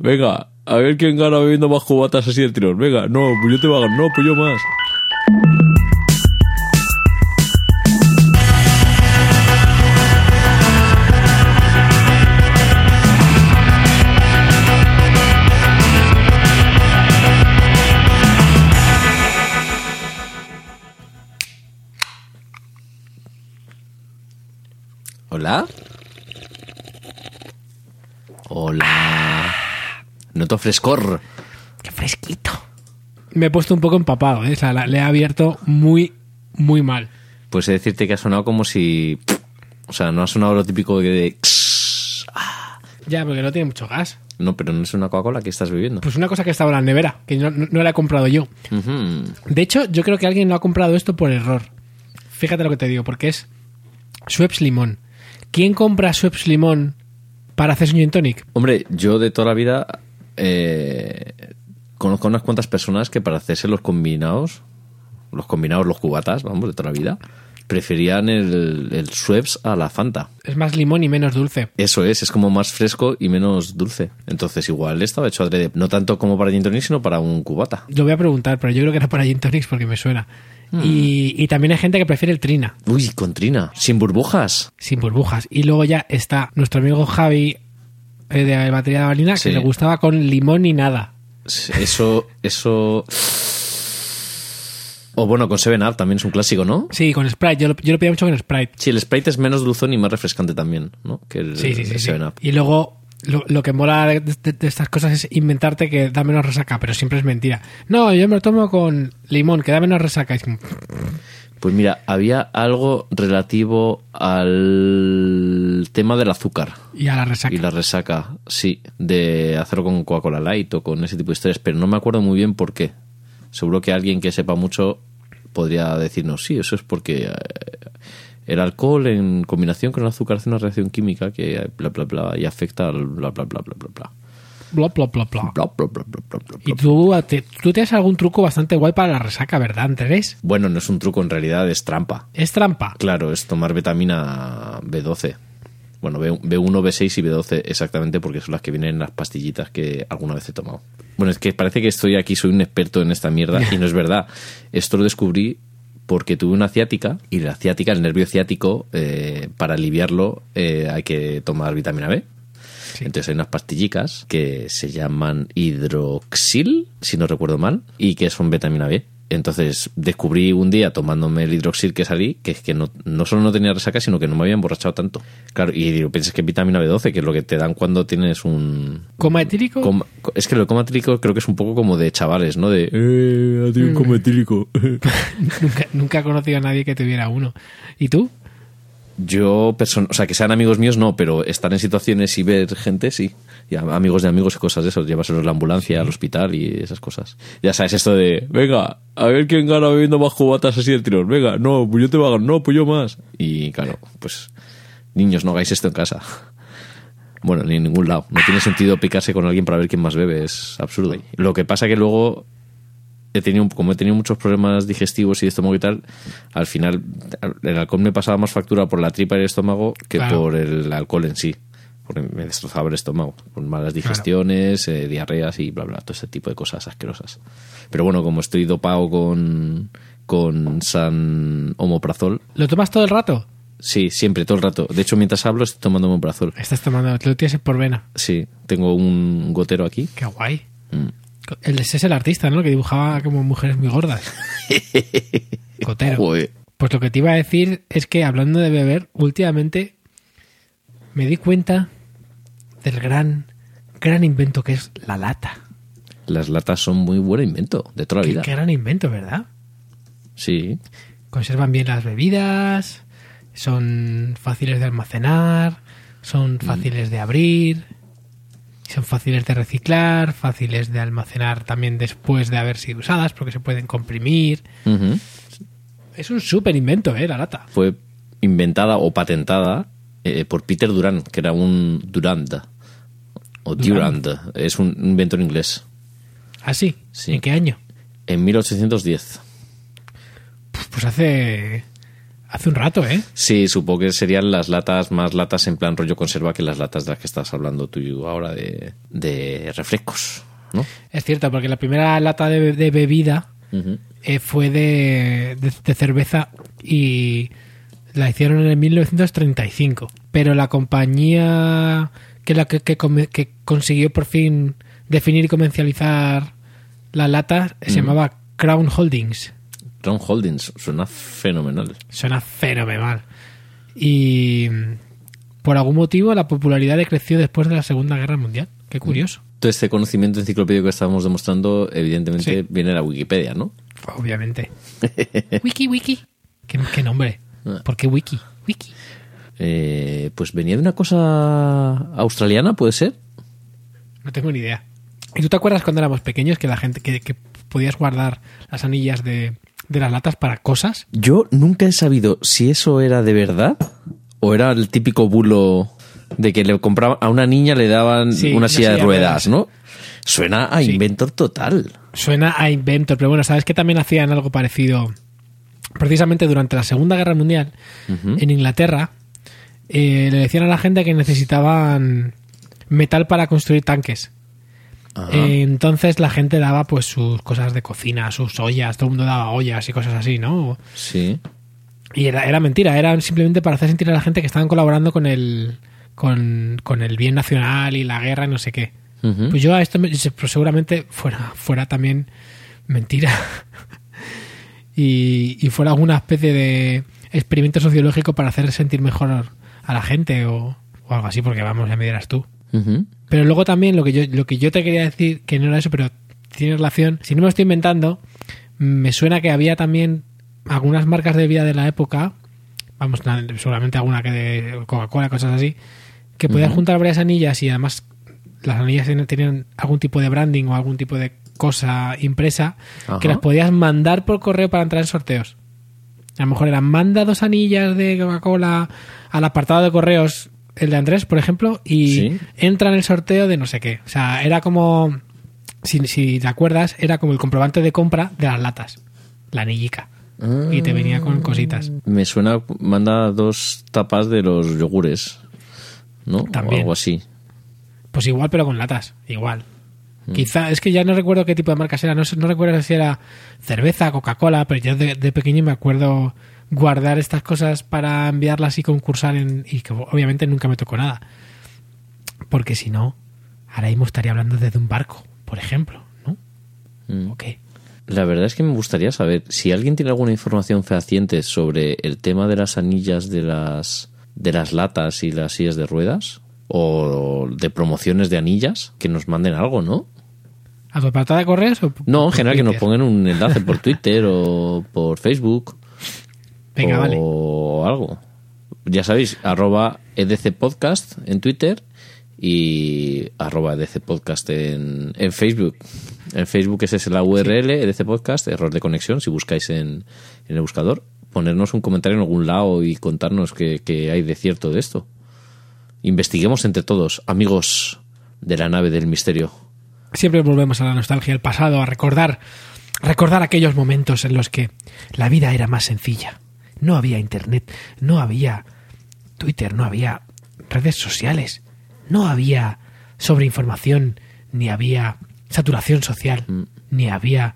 Venga, a ver quién gana bebiendo más cubatas así de tirón. Venga, no, pues yo te voy a ganar. No, pues yo más. Noto frescor. ¡Qué fresquito! Me he puesto un poco empapado, ¿eh? O sea, la- le he abierto muy, muy mal. Pues he de decirte que ha sonado como si... O sea, no ha sonado lo típico de... Ya, porque no tiene mucho gas. No, pero no es una Coca-Cola que estás bebiendo. Pues una cosa que estaba en la nevera, que no, no- no la he comprado yo. De hecho, yo creo que alguien lo ha comprado esto por error. Fíjate lo que te digo, porque es Schweppes Limón. ¿Quién compra Schweppes Limón para hacer un gin tonic? Hombre, yo de toda la vida eh, conozco unas cuantas personas que para hacerse los combinados, los combinados, los cubatas, vamos, de toda la vida, preferían el, el Schweppes a la Fanta. Es más limón y menos dulce. Eso es, es como más fresco y menos dulce. Entonces igual estaba hecho adrede, no tanto como para gin tonic, sino para un cubata. Lo voy a preguntar, pero yo creo que era para gin tonics porque me suena. Y, y también hay gente que prefiere el trina, Uy, con trina, sin burbujas. sin burbujas. Y luego ya está nuestro amigo Javi de batería de balina, Sí. que le gustaba con limón y nada. Eso, eso... O bueno, con Seven Up también es un clásico, ¿no? Sí, con Sprite. Yo lo, yo lo pedía mucho con Sprite. Sí, el Sprite es menos dulzón y más refrescante también, ¿no? Que el, Sí, sí, sí. el sí. 7-Up. Y luego lo, lo que mola de, de- de estas cosas es inventarte que da menos resaca, pero siempre es mentira. No, yo me lo tomo con limón, que da menos resaca. Pues mira, había algo relativo al tema del azúcar y a la resaca. y la resaca, sí, de hacerlo con Coca-Cola Light o con ese tipo de historias, pero no me acuerdo muy bien por qué. Seguro que alguien que sepa mucho podría decirnos, sí, eso es porque eh, el alcohol en combinación con el azúcar hace una reacción química que bla bla bla y afecta al bla bla bla bla bla bla. Bla, bla, bla, bla. Bla, bla, bla, bla, bla, bla, Y tú, te- tú tienes algún truco bastante guay para la resaca, ¿verdad, Andrés? Bueno, no es un truco, en realidad es trampa. Es trampa. Claro, es tomar vitamina B12. Bueno, B- B1, B6 y B12 exactamente porque son las que vienen en las pastillitas que alguna vez he tomado. Bueno, es que parece que estoy aquí, soy un experto en esta mierda y no es verdad. Esto lo descubrí porque tuve una ciática y la ciática, el nervio ciático, eh, para aliviarlo eh, hay que tomar vitamina B. Entonces hay unas pastillicas que se llaman hidroxil, si no recuerdo mal, y que son vitamina B. Entonces descubrí un día tomándome el hidroxil que salí, que es que no, no solo no tenía resaca, sino que no me había emborrachado tanto. Claro, y digo, piensas que es vitamina B12, que es lo que te dan cuando tienes un... ¿Coma etílico? coma- es que lo de coma etílico creo que es un poco como de chavales, ¿no? De... Eh, ha tenido un coma etílico. nunca, nunca he conocido a nadie que tuviera uno. ¿Y tú? Yo, o sea, que sean amigos míos, no, pero estar en situaciones y ver gente, sí. Y a- amigos de amigos y cosas de eso, llevárselos a la ambulancia, al hospital y esas cosas. Ya sabes, esto de, venga, a ver quién gana bebiendo más cubatas así de tirón. Venga, no, pues yo te voy a ganar, no, pues yo más. Y claro, pues, niños, no hagáis esto en casa. Bueno, ni en ningún lado. No tiene sentido picarse con alguien para ver quién más bebe, es absurdo. Lo que pasa que luego he tenido, como he tenido muchos problemas digestivos y de estómago y tal, al final el alcohol me pasaba más factura por la tripa y el estómago que Claro. por el alcohol en sí. Porque me destrozaba el estómago, con malas digestiones, eh, diarreas y bla, bla, todo ese tipo de cosas asquerosas. Pero bueno, como estoy dopado con, con San Omoprazol, ¿Lo tomas todo el rato? sí, siempre, todo el rato. De hecho, mientras hablo, estoy tomando Omoprazol. Estás tomando, te lo tienes por vena. Sí, tengo un gotero aquí. Qué guay. Mm. El ese es el artista, ¿no? Que dibujaba como mujeres muy gordas. Cotero. Joder. Pues lo que te iba a decir es que hablando de beber, últimamente me di cuenta del gran, gran invento que es la lata. Las latas son muy buen invento, de toda la vida. qué gran invento, ¿verdad? Sí, Conservan bien las bebidas, son fáciles de almacenar, son fáciles de abrir, son fáciles de reciclar, fáciles de almacenar también después de haber sido usadas porque se pueden comprimir. Es un súper invento, ¿eh? La lata. fue inventada o patentada eh, por Peter Durand, que era un Durand. O Durand. Durand. Es un inventor inglés. ¿Ah, sí? Sí. ¿En qué año? En 1810. Pues hace Hace un rato, ¿eh? Sí, supongo que serían las latas más latas en plan rollo conserva que las latas de las que estás hablando tú ahora de, de refrescos, ¿no? Es cierto, porque la primera lata de, de bebida eh, fue de, de- de cerveza y la hicieron en el 1935. Pero la compañía que la que, que consiguió por fin definir y comercializar las latas se llamaba Crown Holdings. Crown Holdings, suena fenomenal. Suena fenomenal. Y por algún motivo la popularidad decreció después de la Segunda Guerra Mundial. Qué curioso. Todo este conocimiento enciclopédico que estábamos demostrando, evidentemente, Sí. viene de la Wikipedia, ¿no? Obviamente. wiki, wiki. ¿Qué, qué nombre? Ah. ¿Por qué wiki? Wiki. Eh, pues venía de una cosa australiana, ¿puede ser? No tengo ni idea. ¿Y tú te acuerdas cuando éramos pequeños que la gente que, que podías guardar las anillas de, de las latas para cosas? Yo nunca he sabido si eso era de verdad o era el típico bulo de que le compraban a una niña le daban Sí, una silla de silla de ruedas, ruedas. ¿no? Suena a Sí. inventor total. Suena a Inventor, pero bueno, ¿sabes que también hacían algo parecido? Precisamente durante la Segunda Guerra Mundial, en Inglaterra, eh, le decían a la gente que necesitaban metal para construir tanques. Eh, entonces la gente daba pues sus cosas de cocina, sus ollas, todo el mundo daba ollas y cosas así, ¿no? Sí. Y era, era mentira, era simplemente para hacer sentir a la gente que estaban colaborando con el, con, con el bien nacional y la guerra y no sé qué. Pues yo a esto me- pues seguramente fuera, fuera también mentira. y, y fuera alguna especie de experimento sociológico para hacer sentir mejor a la gente o, o algo así, porque vamos, ya me dirás tú. Pero luego también lo que yo, lo que yo te quería decir, que no era eso, pero tiene relación, si no me lo estoy inventando, me suena que había también algunas marcas de bebida de la época, vamos, seguramente alguna que de Coca-Cola, cosas así, que podían juntar varias anillas y además las anillas tenían algún tipo de branding o algún tipo de cosa impresa Ajá. que las podías mandar por correo para entrar en sorteos. A lo mejor eran manda dos anillas de Coca-Cola al apartado de correos, el de Andrés, por ejemplo, y Sí. entra en el sorteo de no sé qué. O sea, era como, si, si te acuerdas, era como el comprobante de compra de las latas, la anillica. Y te venía con cositas. Me suena, manda dos tapas de los yogures, ¿no? También. O algo así. Pues igual, pero con latas, igual. Mm. Quizá, es que ya no recuerdo qué tipo de marcas era, no, no recuerdo si era cerveza, Coca-Cola, pero yo de, de pequeño me acuerdo guardar estas cosas para enviarlas y concursar en, y que obviamente nunca me tocó nada. Porque si no, ahora mismo estaría hablando desde un barco, por ejemplo, ¿no? Mm. ¿O qué? La verdad es que me gustaría saber si alguien tiene alguna información fehaciente sobre el tema de las anillas de las de las latas y las sillas de ruedas o de promociones de anillas, que nos manden algo, ¿no? ¿A tu de correos o No, en general que nos pongan un enlace por Twitter o por Facebook Venga, o vale. algo. Ya sabéis, arroba EDC Podcast en Twitter y arroba EDC Podcast en, en Facebook. En Facebook esa es la URL, EDC Podcast, error de conexión, si buscáis en, en el buscador. Ponernos un comentario en algún lado y contarnos qué, qué hay de cierto de esto. Investiguemos entre todos, amigos de la nave del misterio. Siempre volvemos a la nostalgia del pasado, a recordar, recordar aquellos momentos en los que la vida era más sencilla. No había internet, no había Twitter, no había redes sociales, no había sobreinformación, ni había saturación social, ni había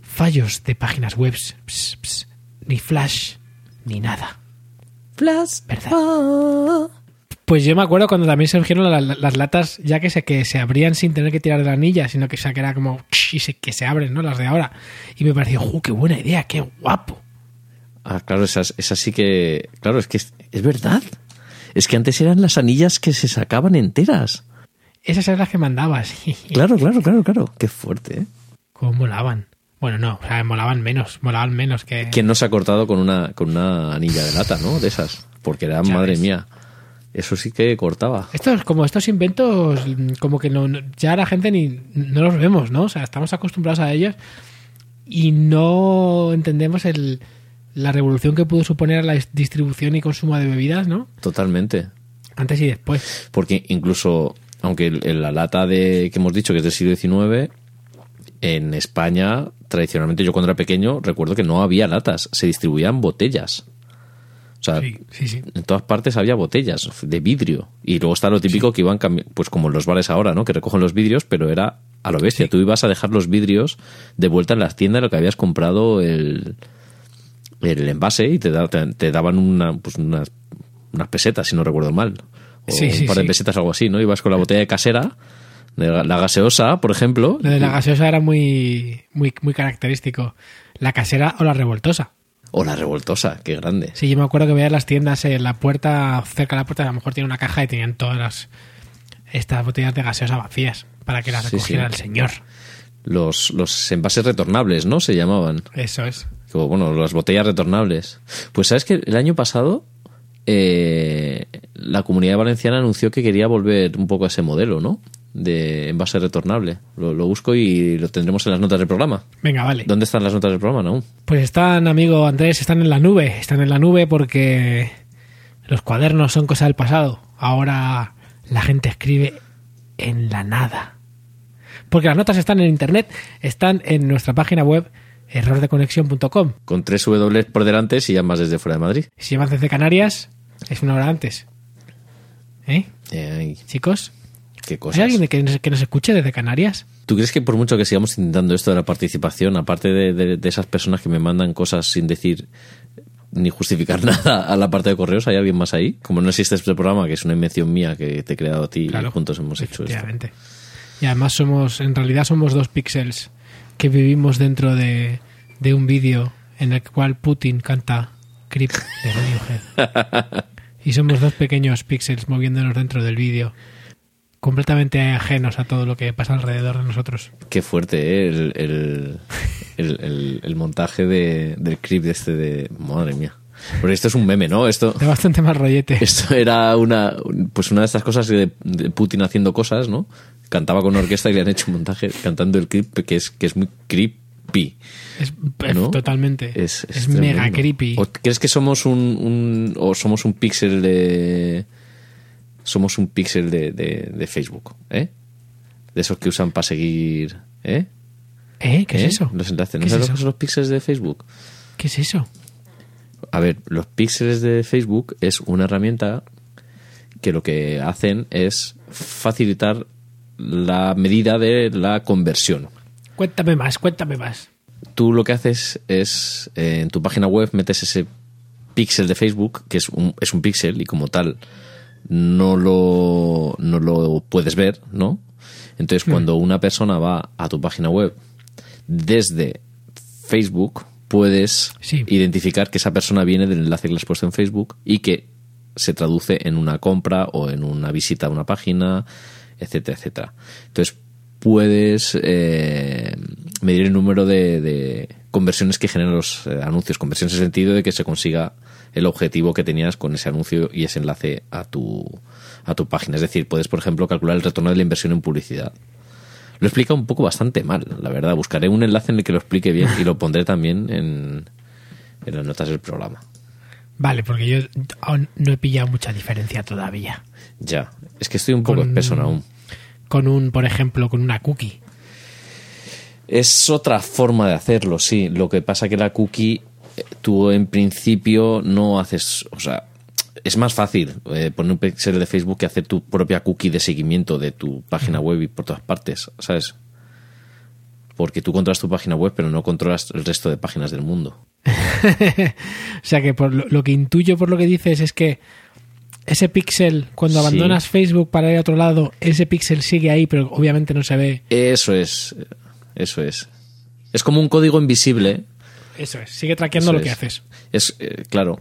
fallos de páginas web, ni flash, ni nada. ¿Verdad? Pues yo me acuerdo cuando también se surgieron la- la- las latas, ya que se, que se abrían sin tener que tirar de la anilla, sino que, o sea, que era como y se, que se abren, ¿no? Las de ahora. Y me pareció, ¡uh, qué buena idea! ¡Qué guapo! Ah, claro, esas, esas sí que. Claro, es que es, es verdad. Es que antes eran las anillas que se sacaban enteras. Esas eran las que mandabas. Claro, claro, claro, claro. Qué fuerte, ¿eh? Cómo molaban. Bueno, no, o sea, molaban menos, molaban menos que... ¿Quién no se ha cortado con una, con una anilla de lata, no? De esas. Porque era, Ya madre mía. Eso sí que cortaba. Estos, como estos inventos, como que no, ya la gente ni no los vemos, ¿no? O sea, estamos acostumbrados a ellos y no entendemos el, la revolución que pudo suponer la dis- distribución y consumo de bebidas, ¿no? Totalmente. Antes y después. Porque incluso, aunque la lata de que hemos dicho que es del siglo XIX, en España, tradicionalmente yo cuando era pequeño, recuerdo que no había latas, se distribuían botellas. O sea, Sí, sí, sí. en todas partes había botellas de vidrio. Y luego está lo típico que iban pues como en los bares ahora, ¿no? Que recogen los vidrios, pero era a lo bestia. Tú ibas a dejar los vidrios de vuelta en las tiendas de lo que habías comprado el, el envase y te, da- te, te daban una, pues unas, unas pesetas, si no recuerdo mal. O un par de pesetas, algo así, ¿no? Ibas con la botella de casera, de la la gaseosa, por ejemplo. Lo de la gaseosa era muy, muy, muy característico. La casera o la revoltosa. O la revoltosa, qué grande. Sí, yo me acuerdo que veía las tiendas en la puerta, cerca de la puerta, a lo mejor tiene una caja y tenían todas las, estas botellas de gaseosa vacías para que las Sí, recogiera sí. el señor. Los, los envases retornables, ¿no? Se llamaban. Eso es. Como, bueno, las botellas retornables. Pues sabes que el año pasado eh, la comunidad valenciana anunció que quería volver un poco a ese modelo, ¿no? De envase retornable. Lo, lo busco y lo tendremos en las notas del programa. Venga, vale. ¿Dónde están las notas del programa, no? Pues están, amigo Andrés, están en la nube. Están en la nube porque los cuadernos son cosa del pasado. Ahora la gente escribe en la nada. Porque las notas están en internet, están en nuestra página web errordeconexión.com. Con tres W por delante si llamas desde fuera de Madrid. Si llamas desde Canarias, es una hora antes. ¿Eh? Eh, ay, Chicos, qué ¿hay cosas. alguien que nos, que nos escuche desde Canarias? ¿Tú crees que por mucho que sigamos intentando esto de la participación, aparte de, de- de esas personas que me mandan cosas sin decir ni justificar nada a la parte de correos, hay alguien más ahí? Como no existe este programa, que es una invención mía que te he creado a ti y juntos hemos hecho esto. Y además somos, en realidad somos dos píxeles que vivimos dentro de, de un vídeo en el cual Putin canta Creep de Radiohead. y somos dos pequeños píxeles moviéndonos dentro del vídeo, completamente ajenos a todo lo que pasa alrededor de nosotros. Qué fuerte, ¿eh? El, el, el- montaje de, del clip de este de... Madre mía. Porque esto es un meme, ¿no? Esto... De bastante más rollete. Esto era una, pues una de estas cosas de, de Putin haciendo cosas, ¿no? Cantaba con una orquesta y le han hecho un montaje cantando el clip que es, que es muy creepy. Es, ¿no? totalmente. Es, Es, es mega creepy. ¿O crees que somos un, un- o somos un píxel de somos un píxel de, de, de Facebook, ¿eh? De esos que usan para seguir, ¿eh? ¿Eh? ¿Qué ¿Eh? es eso? Los enlaces. ¿No ¿Qué es sabes lo eso? que son los píxeles de Facebook? ¿Qué es eso? A ver, los píxeles de Facebook es una herramienta que lo que hacen es facilitar la medida de la conversión. Cuéntame más, cuéntame más. Tú lo que haces es, eh, en tu página web metes ese píxel de Facebook, que es un, es un píxel y como tal no lo, no lo puedes ver, ¿no? Entonces cuando una persona va a tu página web desde Facebook, puedes Sí. identificar que esa persona viene del enlace que le has puesto en Facebook y que se traduce en una compra o en una visita a una página, etcétera, etcétera. Entonces puedes eh, medir el número de, de conversiones que generan los eh, anuncios. Conversiones en el sentido de que se consiga el objetivo que tenías con ese anuncio y ese enlace a tu, a tu página. Es decir, puedes, por ejemplo, calcular el retorno de la inversión en publicidad. Lo explica un poco bastante mal, la verdad. Buscaré un enlace en el que lo explique bien y lo pondré también en, en las notas del programa. Vale, porque yo aún no he pillado mucha diferencia todavía. Ya, es que estoy un poco Con- espeso aún. Con un, por ejemplo, con una cookie. Es otra forma de hacerlo, sí. Lo que pasa que la cookie, tú en principio no haces, o sea, es más fácil eh, poner un pixel de Facebook que hacer tu propia cookie de seguimiento de tu página web y por todas partes, ¿sabes? Porque tú controlas tu página web, pero no controlas el resto de páginas del mundo. o sea que por lo, lo que intuyo por lo que dices es que ese píxel, cuando Sí. abandonas Facebook para ir a otro lado, ese píxel sigue ahí, pero obviamente no se ve. Eso es, eso es. Es como un código invisible. Eso es, sigue traqueando Eso lo que es. haces. Es, eh, claro,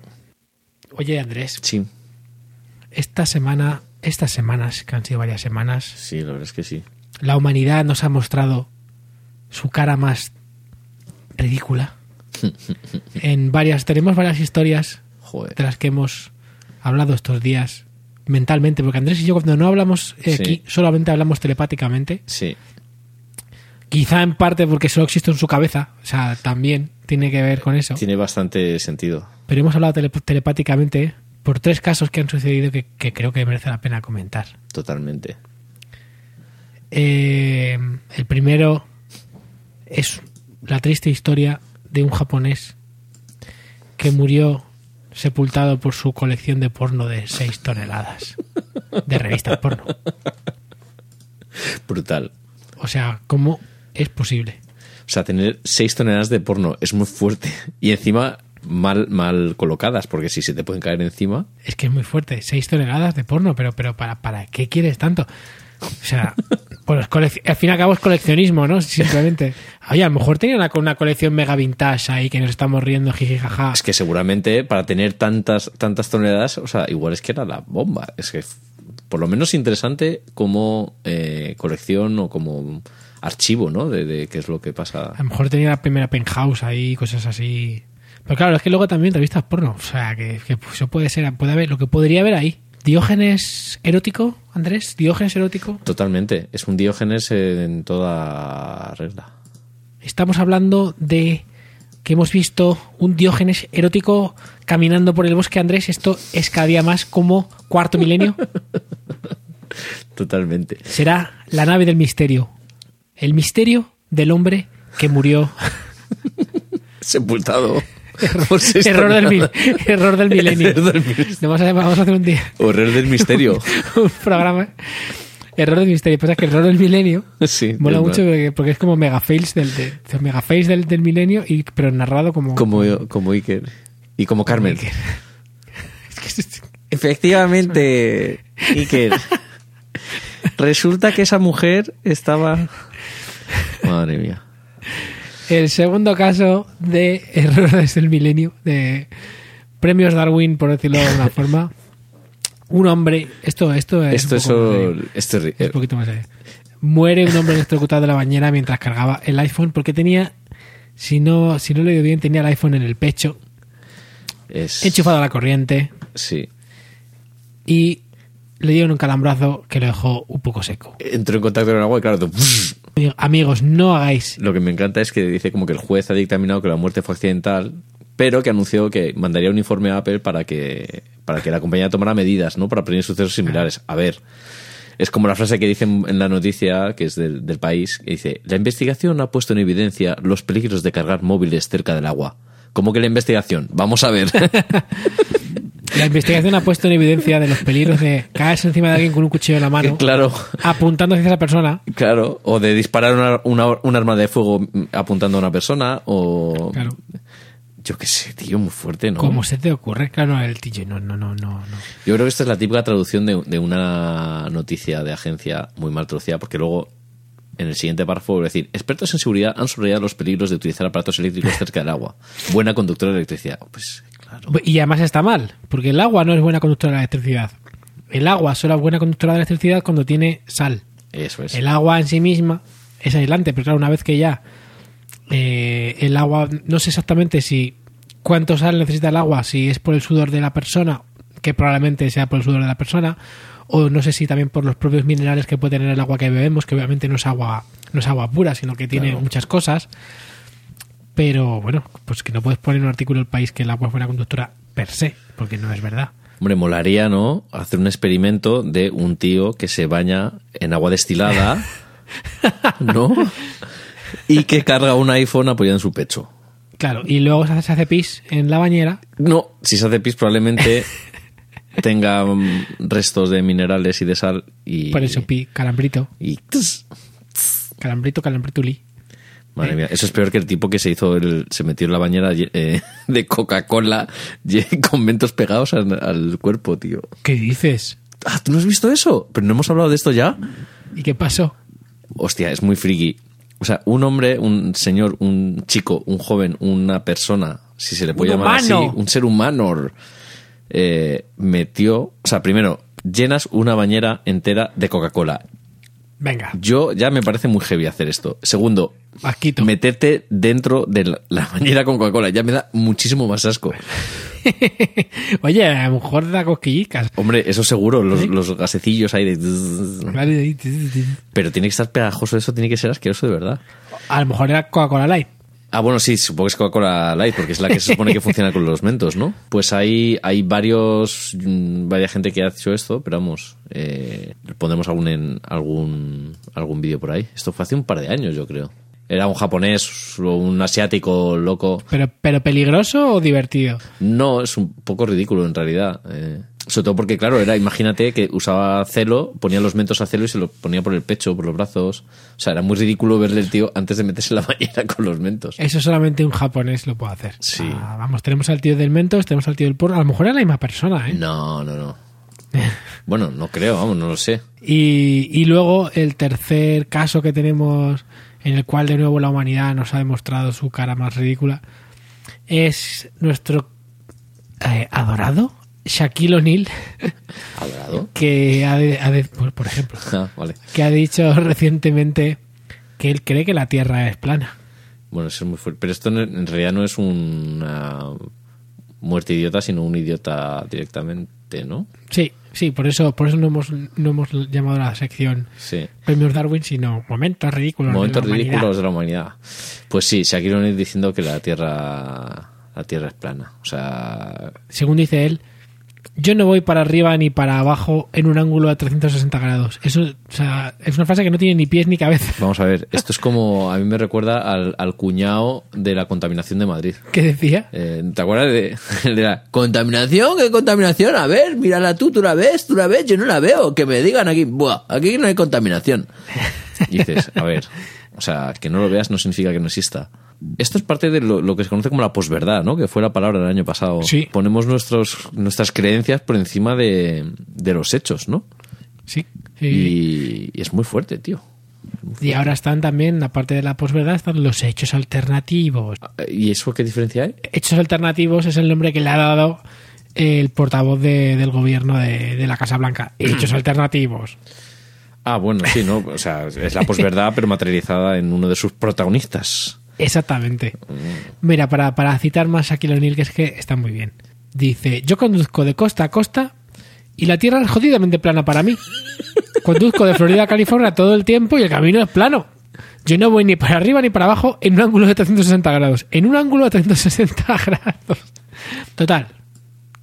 Oye, Andrés, sí, esta semana, estas semanas, que han sido varias semanas, sí, la verdad es que sí. la humanidad nos ha mostrado su cara más ridícula. en varias, tenemos varias historias Joder. de las que hemos hablado estos días mentalmente, porque Andrés y yo cuando no hablamos eh, Sí. aquí solamente hablamos telepáticamente, Sí, quizá en parte porque solo existe en su cabeza, o sea, también tiene que ver con eso, tiene bastante sentido. pero hemos hablado tele- telepáticamente por tres casos que han sucedido que, que creo que merece la pena comentar. Totalmente. Eh, el primero es la triste historia de un japonés que murió sepultado por su colección de porno de 6 toneladas de revistas porno. Brutal. O sea, ¿cómo es posible? O sea, tener 6 toneladas de porno es muy fuerte. Y encima mal, mal colocadas, porque si se te pueden caer encima. Es que es muy fuerte. 6 toneladas de porno, pero, pero ¿para, ¿para qué quieres tanto? O sea, pues al fin y al cabo es coleccionismo, ¿no? Simplemente. Oye, a lo mejor tenía una, una colección mega vintage ahí que nos estamos riendo, jiji, jaja. Es que seguramente para tener tantas, tantas toneladas, o sea, igual es que era la bomba. Es que por lo menos interesante como eh, colección o como archivo, ¿no? De, de qué es lo que pasa. A lo mejor tenía la primera penthouse ahí, cosas así. Pero claro, es que luego también revistas porno. O sea, que, que eso puede ser, puede haber, lo que podría haber ahí. ¿Diógenes erótico, Andrés? ¿Diógenes erótico? Totalmente. Es un diógenes en toda regla. Estamos hablando de que hemos visto un Diógenes erótico caminando por el bosque, Andrés. Esto es cada día más como cuarto milenio. Totalmente. Será la nave del misterio. El misterio del hombre que murió. Sepultado. seis error, del, mil- error del milenio. Error del milenio. Vamos a, vamos a hacer un día Horror del misterio. un programa. Error del misterio. Pasa que error del milenio Sí. mola mucho porque, porque es como megafails del, de, megafails del, del milenio, y, pero narrado como. Como, como Iker. Y como Carmen. Iker. Es que es- Efectivamente, Iker. Resulta que esa mujer estaba. Madre mía. El segundo caso de errores del milenio, de premios Darwin, por decirlo de alguna forma. Un hombre, esto, esto es. Esto un poco esto es- es un poquito más serio. Muere un hombre electrocutado de la bañera mientras cargaba el iPhone porque tenía, si no, si no lo oído bien, tenía el iPhone en el pecho, es- enchufado a la corriente Sí. y le dieron un calambrazo que lo dejó un poco seco. Entró en contacto con el agua y claro, tú- Amigos, no hagáis lo que me encanta es que dice como que el juez ha dictaminado que la muerte fue accidental, pero que anunció que mandaría un informe a Apple para que, para que la compañía tomara medidas, ¿no? Para prevenir sucesos similares. A ver. Es como la frase que dicen en la noticia, que es del, del país, que dice, la investigación ha puesto en evidencia los peligros de cargar móviles cerca del agua. ¿Cómo que la investigación? Vamos a ver. La investigación ha puesto en evidencia de los peligros de caerse encima de alguien con un cuchillo en la mano, claro, apuntando hacia esa persona. claro. O de disparar una, una- un arma de fuego apuntando a una persona, o... Claro. Yo qué sé, tío, muy fuerte, ¿no? ¿Cómo se te ocurre? Claro, el TJ, no, no, no, no. Yo creo que esta es la típica traducción de, de una noticia de agencia muy mal traducida, porque luego en el siguiente párrafo voy a decir, expertos en seguridad han subrayado los peligros de utilizar aparatos eléctricos cerca del agua. Buena conductora de electricidad. Pues. Y además está mal, porque el agua no es buena conductora de electricidad. El agua solo es buena conductora de electricidad cuando tiene sal. Eso es. El agua en sí misma es aislante, pero claro, una vez que ya eh, el agua, no sé exactamente si cuánto sal necesita el agua, si es por el sudor de la persona, que probablemente sea por el sudor de la persona, o no sé si también por los propios minerales que puede tener el agua que bebemos, que obviamente no es agua, no es agua pura, sino que tiene Claro. muchas cosas. Pero bueno, pues que no puedes poner en un artículo del país que el agua es buena conductora per se, porque no es verdad. Hombre, molaría, ¿no? Hacer un experimento de un tío que se baña en agua destilada, ¿no? Y que carga un iPhone apoyado en su pecho. Claro, y luego se hace, pis en la bañera No, si se hace pis probablemente tenga mm, restos de minerales y de sal y... por eso pi, calambrito, Y... tss, calambrito, calambrituli. Madre mía, eso es peor que el tipo que se hizo el, se metió en la bañera eh, de Coca-Cola con mentos pegados al, al cuerpo, tío. ¿Qué dices? Ah, ¿tú no has visto eso? ¿Pero no hemos hablado de esto ya? ¿Y qué pasó? Hostia, es muy friki. O sea, un hombre, un señor, un chico, un joven, una persona, si se le puede Un llamar humano. así, un ser humano, eh, metió, o sea, primero, llenas una bañera entera de Coca-Cola. Venga, Yo ya me parece muy heavy hacer esto. Segundo, Vasquito. meterte dentro de la, la bañera con Coca-Cola. Ya me da muchísimo más asco. Oye, a lo mejor da cosquillicas. Hombre, eso seguro, los, los gasecillos ahí de... Pero tiene que estar pegajoso eso, tiene que ser asqueroso de verdad. A lo mejor era Coca-Cola Light. Ah, bueno, sí, supongo que es Coca-Cola Light, porque es la que se supone que funciona con los mentos, ¿no? Pues hay, hay varios, mm, varias gente que ha hecho esto, pero vamos, eh, pondremos algún, en, algún, algún vídeo por ahí. Esto fue hace un par de años, yo creo. Era un japonés o un asiático loco. Pero, pero peligroso o divertido. No, es un poco ridículo en realidad. Eh, sobre todo porque, claro, era, imagínate que usaba celo, ponía los mentos a celo y se lo ponía por el pecho, por los brazos. O sea, era muy ridículo verle el tío antes de meterse en la bañera con los mentos. Eso solamente un japonés lo puede hacer. Sí. Ah, vamos, tenemos al tío del mentos, tenemos al tío del porno. A lo mejor es la misma persona, ¿eh? No, no, no. Bueno, no creo, vamos, no lo sé. Y, y luego el tercer caso que tenemos en el cual de nuevo la humanidad nos ha demostrado su cara más ridícula es nuestro eh, adorado Shaquille O'Neal que ha, de- ha de- por, ejemplo Ah, vale. que ha dicho recientemente que él cree que la Tierra es plana. Bueno, eso es muy fuerte. Pero esto en realidad no es una muerte idiota, sino un idiota directamente, ¿no? Sí, sí, por eso, por eso no hemos, no hemos llamado a la sección Sí. Premios Darwin, sino momentos ridículos. de Momentos la humanidad. de la humanidad. Pues sí, Shaquille O'Neal diciendo que la Tierra la Tierra es plana. O sea, Según dice él, yo no voy para arriba ni para abajo en un ángulo a 360 grados. Eso, o sea, es una frase que no tiene ni pies ni cabeza. vamos a ver, esto es como a mí me recuerda al, al cuñado de la contaminación de Madrid. ¿Qué decía? Eh, ¿Te acuerdas de, de la contaminación? ¿Qué contaminación? A ver, mírala tú, tú la ves, tú la ves, yo no la veo. Que me digan aquí, Buah, aquí no hay contaminación. Y dices, a ver, o sea, que no lo veas no significa que no exista. Esto es parte de lo, lo que se conoce como la posverdad, ¿no? Que fue la palabra del año pasado. Sí. Ponemos nuestros, nuestras creencias por encima de, de los hechos, ¿no? Sí. sí. Y, y es muy fuerte, tío. Y ahora están también, aparte de la posverdad, están los hechos alternativos. ¿Y eso qué diferencia hay? Hechos alternativos es el nombre que le ha dado el portavoz de- del gobierno de, de la Casa Blanca. Hechos alternativos. Ah, bueno, sí, ¿no? O sea, es la posverdad, pero materializada en uno de sus protagonistas. Exactamente. Mira, para, para citar más a O'Neal, que es que está muy bien. Dice, yo conduzco de costa a costa y la tierra es jodidamente plana para mí. Conduzco de Florida a California todo el tiempo y el camino es plano. Yo no voy ni para arriba ni para abajo en un ángulo de 360 grados. En un ángulo de 360 grados. Total,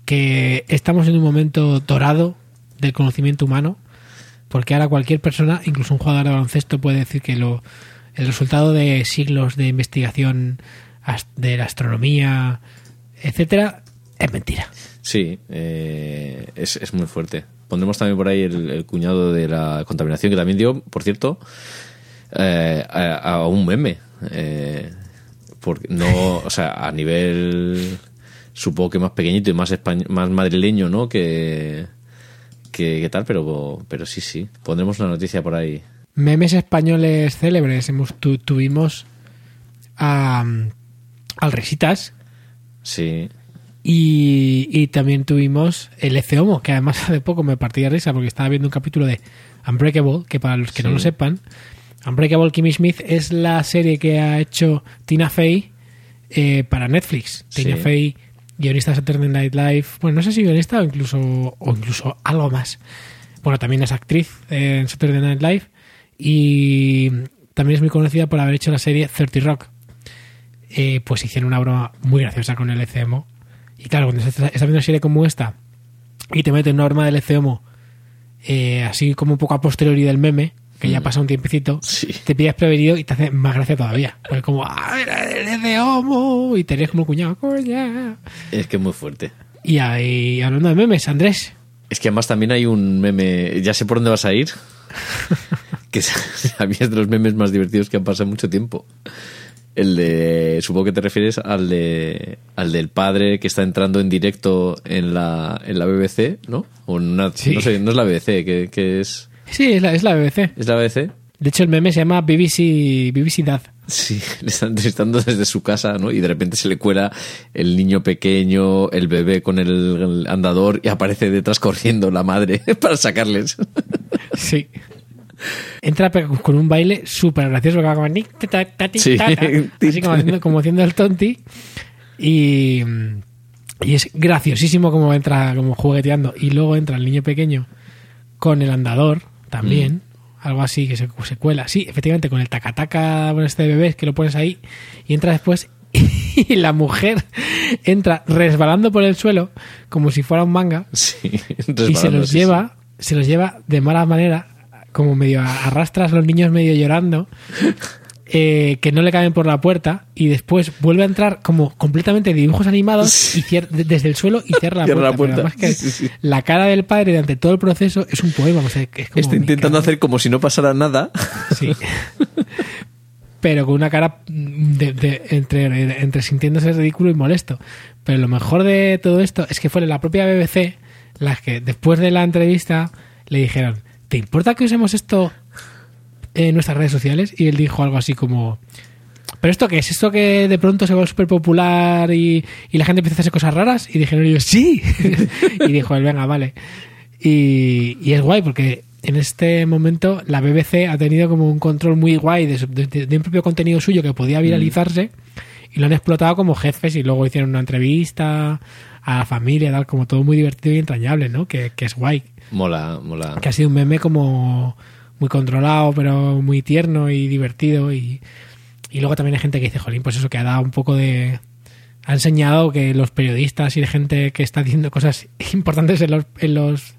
que estamos en un momento dorado del conocimiento humano, porque ahora cualquier persona, incluso un jugador de baloncesto, puede decir que lo, el resultado de siglos de investigación de la astronomía, etcétera, es mentira. Sí, eh, es, es muy fuerte. Pondremos también por ahí el, cuñado de la contaminación, que también dio, por cierto, eh, a, a un meme. Eh, porque no, o sea, a nivel supongo que más pequeñito y más españ- más madrileño, ¿no? Que, que, que tal, pero, pero sí, sí. Pondremos una noticia por ahí. Memes españoles célebres. Hemos, tu- tuvimos a, al Risitas Sí, y, y también tuvimos el Ece Homo, que además hace poco me partí de risa porque estaba viendo un capítulo de Unbreakable, que para los que no lo sepan, Unbreakable Kimmy Smith es la serie que ha hecho Tina Fey eh, para Netflix. Sí. Tina Fey, guionista de Saturday Night Live, bueno, no sé si guionista o incluso, o incluso algo más. Bueno, también es actriz en Saturday Night Live y también es muy conocida por haber hecho la serie 30 Rock. Eh, pues hicieron una broma muy graciosa con el ECMO. Y claro, cuando estás viendo una serie como esta y te meten una broma del ECMO, eh, así como un poco a posteriori del meme, que ya pasa un tiempecito, Sí. te pillas prevenido y te hace más gracia todavía. Pues como, ¡ah, era el ECMO! Y te ríes como el cuñado, ¡coña! es que es muy fuerte. Y ahí, hablando de memes, Andrés, Es que además también hay un meme, ya sé por dónde vas a ir, que a mí es de los memes más divertidos que han pasado mucho tiempo. El de, supongo que te refieres al de, al del padre que está entrando en directo en la, en la BBC, ¿no? O en una, Sí. no sé, no es la BBC, que, que es, sí, es la, es la BBC. ¿es la BBC? De hecho, el meme se llama BBC, BBC Dad. Sí, le están entrevistando desde su casa, ¿no? Y de repente se le cuela el niño pequeño, el bebé con el, el andador y aparece detrás corriendo la madre para sacarles. Sí. Entra con un baile súper gracioso como Sí. así como haciendo, como haciendo el tonti. Y, y es graciosísimo como entra, como jugueteando. Y luego entra el niño pequeño con el andador también. Algo así que se, se cuela. Sí, efectivamente, con el tacataca con este bebé que lo pones ahí. Y entra después. Y la mujer entra resbalando por el suelo como si fuera un manga Sí, y se los sí, lleva, se los lleva de mala manera, como medio arrastras a los niños medio llorando eh, que no le caben por la puerta y después vuelve a entrar como completamente dibujos animados y desde el suelo y cierra la Cierra puerta. la Pero puerta. además que Sí, sí. La cara del padre durante todo el proceso es un poema. o sea, es como, Está "Me intentando hacer como si no pasara nada. Sí. Pero con una cara de, de- entre, entre sintiéndose ridículo y molesto. Pero lo mejor de todo esto es que fue la propia BBC las que después de la entrevista le dijeron, ¿te importa que usemos esto en nuestras redes sociales? Y él dijo algo así como, ¿pero esto qué es? ¿Esto que de pronto se va súper popular y, y la gente empieza a hacer cosas raras? Y dijeron ellos, sí. y dijo él, venga, vale. Y, y es guay porque en este momento la BBC ha tenido como un control muy guay de, su- de- de un propio contenido suyo que podía viralizarse y lo han explotado como jefes y luego hicieron una entrevista a la familia, tal, como todo muy divertido y entrañable, ¿no? Que, que es guay. Mola, mola. Que ha sido un meme como muy controlado, pero muy tierno y divertido. Y, y luego también hay gente que dice, jolín, pues eso que ha dado un poco de... Ha enseñado que los periodistas y la gente que está haciendo cosas importantes en los, en los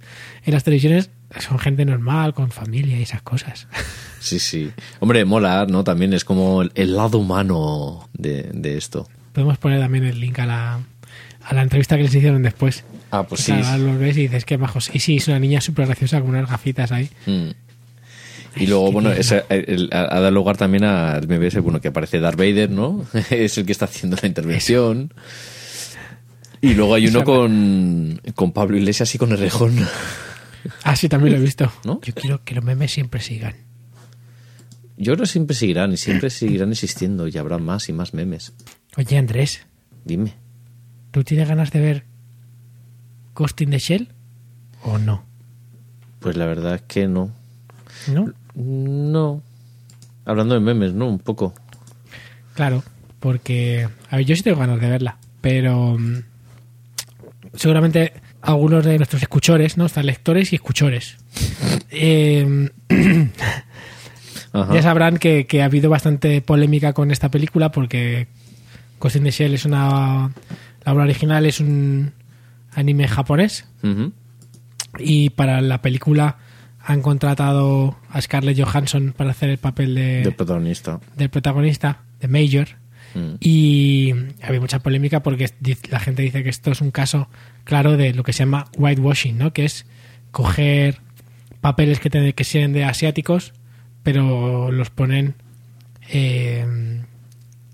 en las televisiones son gente normal, con familia y esas cosas. Sí, sí. Hombre, mola, ¿no? También es como el, el lado humano de, de esto. Podemos poner también el link a la, a la entrevista que les hicieron después. Ah, pues O sea, sí. los ves y dices que majos. Y sí, es una niña súper graciosa con unas gafitas ahí. Mm. Y luego, qué bueno, ese- el- ha ha dado lugar también al MBS, bueno, que aparece Darth Vader, ¿no? es el que está haciendo la intervención. Y luego hay uno Esa- con, con Pablo Iglesias y con Errejón. Ah, sí, también lo he visto. ¿No? Yo quiero que los memes siempre sigan. Yo creo que siempre seguirán y siempre seguirán existiendo y habrá más y más memes. Oye, Andrés, Dime. ¿tú tienes ganas de ver Ghost in the Shell o no? Pues la verdad es que no. ¿No? No. Hablando de memes, ¿no? Un poco. Claro, porque... A ver, yo sí tengo ganas de verla, pero... mm, Seguramente algunos de nuestros escuchores, ¿no? Están lectores y escuchores. Eh, Ajá. ya sabrán que, que ha habido bastante polémica con esta película porque Ghost in the Shell es una... La obra original es un anime japonés y para la película han contratado a Scarlett Johansson para hacer el papel de, Del protagonista. del protagonista, de Major. Mm. Y había mucha polémica porque la gente dice que esto es un caso claro de lo que se llama whitewashing, ¿no? Que es coger papeles que, te- que sean de asiáticos, pero los ponen eh,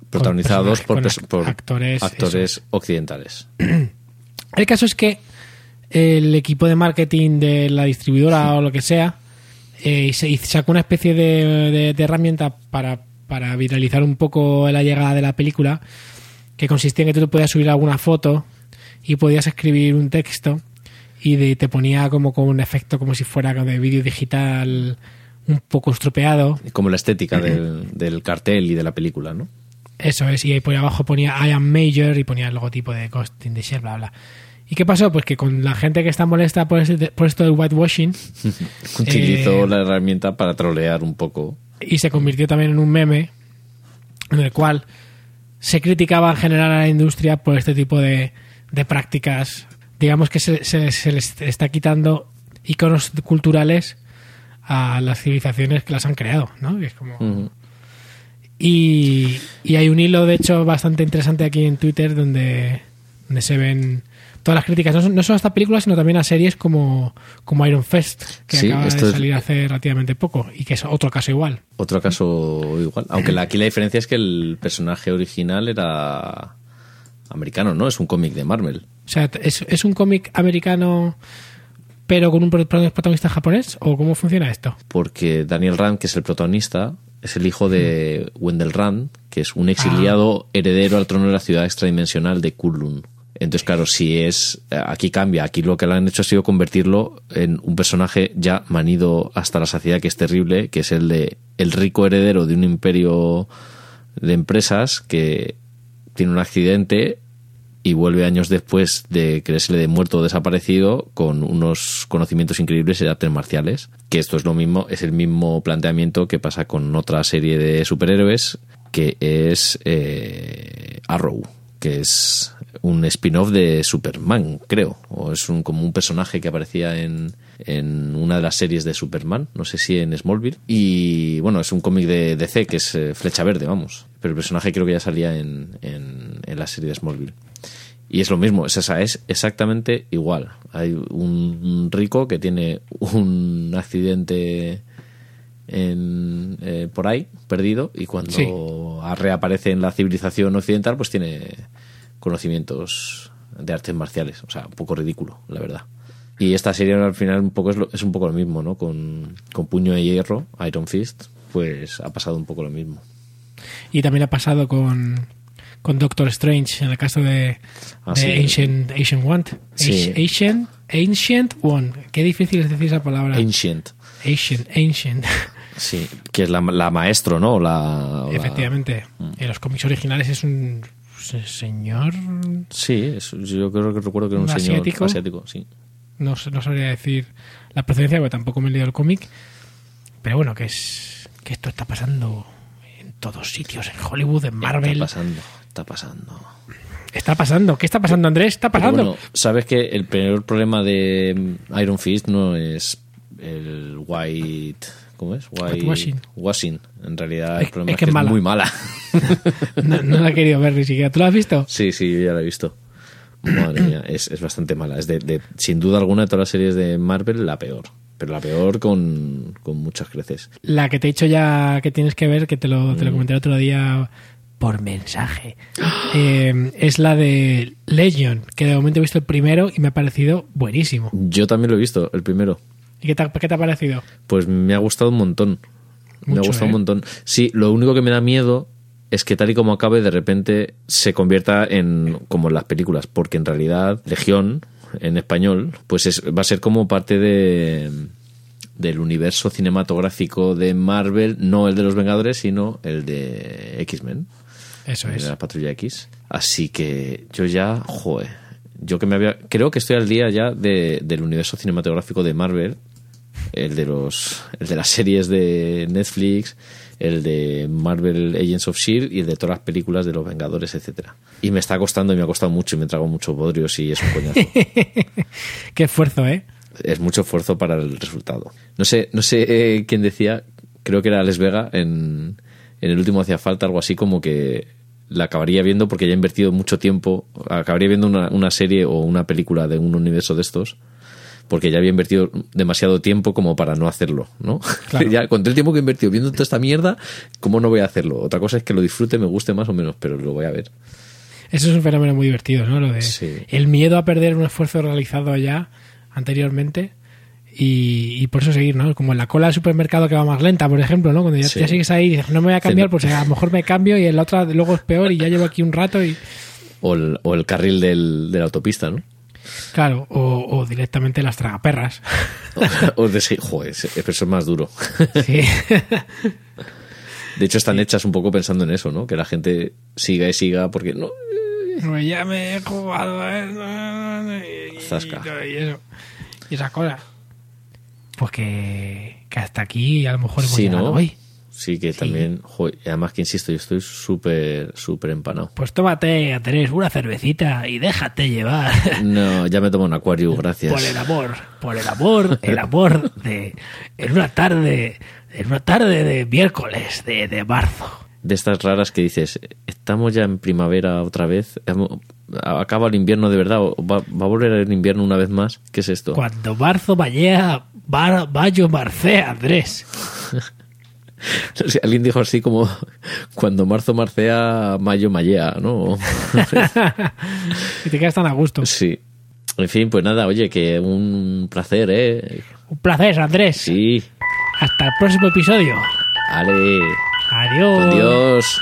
Protagonizados por actores, actores occidentales. El caso es que el equipo de marketing de la distribuidora o lo que sea eh, se y sacó una especie de, de- de herramienta para, para viralizar un poco la llegada de la película que consistía en que tú te podías subir alguna foto y podías escribir un texto y de- te ponía como con un efecto como si fuera de vídeo digital un poco estropeado Como la estética del, del cartel y de la película, ¿no? Eso es, y ahí por abajo ponía I am Major y ponía el logotipo de Ghost in the Shell, bla, bla. ¿Y qué pasó? Pues que con la gente que está molesta por, ese- por esto del whitewashing Utilizó Eh, la herramienta para trolear un poco. y se convirtió también en un meme en el cual se criticaba en general a la industria por este tipo de, de prácticas. Digamos que se, se- se les está quitando iconos culturales a las civilizaciones que las han creado, ¿no? Y es como... Y, y hay un hilo, de hecho, bastante interesante aquí en Twitter donde, donde se ven todas las críticas, no, no solo a esta película, sino también a series como, como Iron Fist, que Sí, acaba de es- salir hace relativamente poco y que es otro caso igual. Otro caso igual. Aunque la- aquí la diferencia es que el personaje original era americano, ¿no? Es un cómic de Marvel. O sea, ¿es, es un cómic americano pero con un pro- protagonista japonés? ¿O cómo funciona esto? Porque Daniel Rand, que es el protagonista, es el hijo de Wendell Rand, que es un exiliado heredero al trono de la ciudad extradimensional de Kunlun. Entonces, claro, si es. Aquí cambia. Aquí lo que le han hecho ha sido convertirlo en un personaje ya manido hasta la saciedad, que es terrible, que es el de el rico heredero de un imperio de empresas que tiene un accidente y vuelve años después de creérsele de muerto o desaparecido con unos conocimientos increíbles de artes marciales. Que esto es lo mismo, es el mismo planteamiento que pasa con otra serie de superhéroes que es eh, Arrow, que es un spin-off de Superman, creo. O es un, como un personaje que aparecía en, en una de las series de Superman, no sé si en Smallville. Y bueno, es un cómic de DC que es eh, Flecha Verde, vamos. Pero el personaje creo que ya salía en, en, en la serie de Smallville. Y es lo mismo, es, esa, es exactamente igual. Hay un rico que tiene un accidente en, eh, por ahí, perdido, y cuando Sí. reaparece en la civilización occidental, pues tiene conocimientos de artes marciales. O sea, un poco ridículo, la verdad. Y esta serie al final un poco es, lo- es un poco lo mismo, ¿no? Con, con puño de hierro, Iron Fist, pues ha pasado un poco lo mismo. Y también ha pasado con, con Doctor Strange en el caso de, Ah, de sí. Ancient, Ancient One. Sí. Ancient, Ancient One. Qué difícil es decir esa palabra. Ancient. Ancient, Ancient. Sí, que es la, la maestro, ¿no? La, Efectivamente. Mm. En los cómics originales es un señor. Sí, es- yo creo que recuerdo que era un, ¿Un señor asiático? asiático, sí. No, no sabría decir la procedencia porque tampoco me he leído el cómic. Pero bueno, que es que esto está pasando en todos sitios. En Hollywood, en Marvel. Está pasando, está pasando. Está pasando. ¿Qué está pasando, Andrés? Está pasando. bueno, sabes que el peor problema de Iron Fist no es el white. ¿Cómo es? White Whitewashing. washing. En realidad, Es- el problema es es que es mala. muy mala. No, no la he querido ver ni siquiera. ¿Tú lo has visto? sí, sí, yo ya la he visto. Madre mía, es, es bastante mala. Es de, de- sin duda alguna de todas las series de Marvel la peor. Pero la peor con, con muchas creces. La que te he dicho ya que tienes que ver, que te lo, Mm. te lo comenté el otro día por mensaje, eh, es la de Legion, que de momento he visto el primero y me ha parecido buenísimo. Yo también lo he visto, el primero. ¿Y qué te, ha- qué te ha parecido? Pues me ha gustado un montón. me ha gustado ¿eh? un montón. Sí, lo único que me da miedo es que tal y como acabe, de repente se convierta en como en las películas, porque en realidad Legión, en español, pues es, va a ser como parte de del universo cinematográfico de Marvel, no el de los Vengadores, sino el de X-Men, Eso el es. de la Patrulla X. Así que yo ya, joder, yo que me había, creo que estoy al día ya de, del universo cinematográfico de Marvel, el de los, el de las series de Netflix, el de Marvel Agents of Shield y el de todas las películas de los Vengadores, etcétera. Y me está costando y me ha costado mucho y me trago muchos bodrios y es un coñazo. Qué esfuerzo, ¿eh? es mucho esfuerzo para el resultado. No sé, no sé eh, quién decía, creo que era Alex Vega en, en el último hacía falta algo así como que la acabaría viendo porque ya ha invertido mucho tiempo, acabaría viendo una, una serie o una película de un universo de estos porque ya había invertido demasiado tiempo como para no hacerlo, ¿no? Claro. ya con todo el tiempo que he invertido viendo toda esta mierda, ¿cómo no voy a hacerlo? Otra cosa es que lo disfrute, me guste más o menos, pero lo voy a ver. Eso es un fenómeno muy divertido, ¿no? Lo de Sí. el miedo a perder un esfuerzo realizado ya anteriormente y, y por eso seguir, ¿no? Como en la cola del supermercado que va más lenta, por ejemplo, ¿no? Cuando ya, Sí. ya sigues ahí y dices, no me voy a cambiar, pues a lo mejor me cambio y en la otra luego es peor y ya llevo aquí un rato y... O el, o el carril del, de la autopista, ¿no? Claro, o, o directamente las tragaperras. o de sí, joder, eso es más duro. Sí. De hecho, están hechas un poco pensando en eso, ¿no? Que la gente siga y siga porque no. Pues ya me he jugado ¿eh? y, Zasca. y eso. Y esa cosa. Pues que, que hasta aquí a lo mejor hemos Sí, llegado ¿no? hoy. Sí, que también. Joder, y además que insisto, yo estoy súper, súper empanado. Pues tómate, Andrés, una cervecita y déjate llevar. No, ya me tomo un acuario, gracias. Por el amor, por el amor, el amor de en una tarde, en una tarde de miércoles de, de marzo. De estas raras que dices, estamos ya en primavera otra vez, acaba el invierno de verdad, o va, va a volver el invierno una vez más. ¿Qué es esto? Cuando marzo mallea, mar- mayo marcea, Andrés. Alguien dijo así como cuando marzo marcea, mayo mallea, ¿no? y te quedas tan a gusto. sí. En fin, pues nada, oye, que un placer, ¿eh? Un placer, Andrés. Sí. Hasta el próximo episodio. Ale. Adiós. Adiós.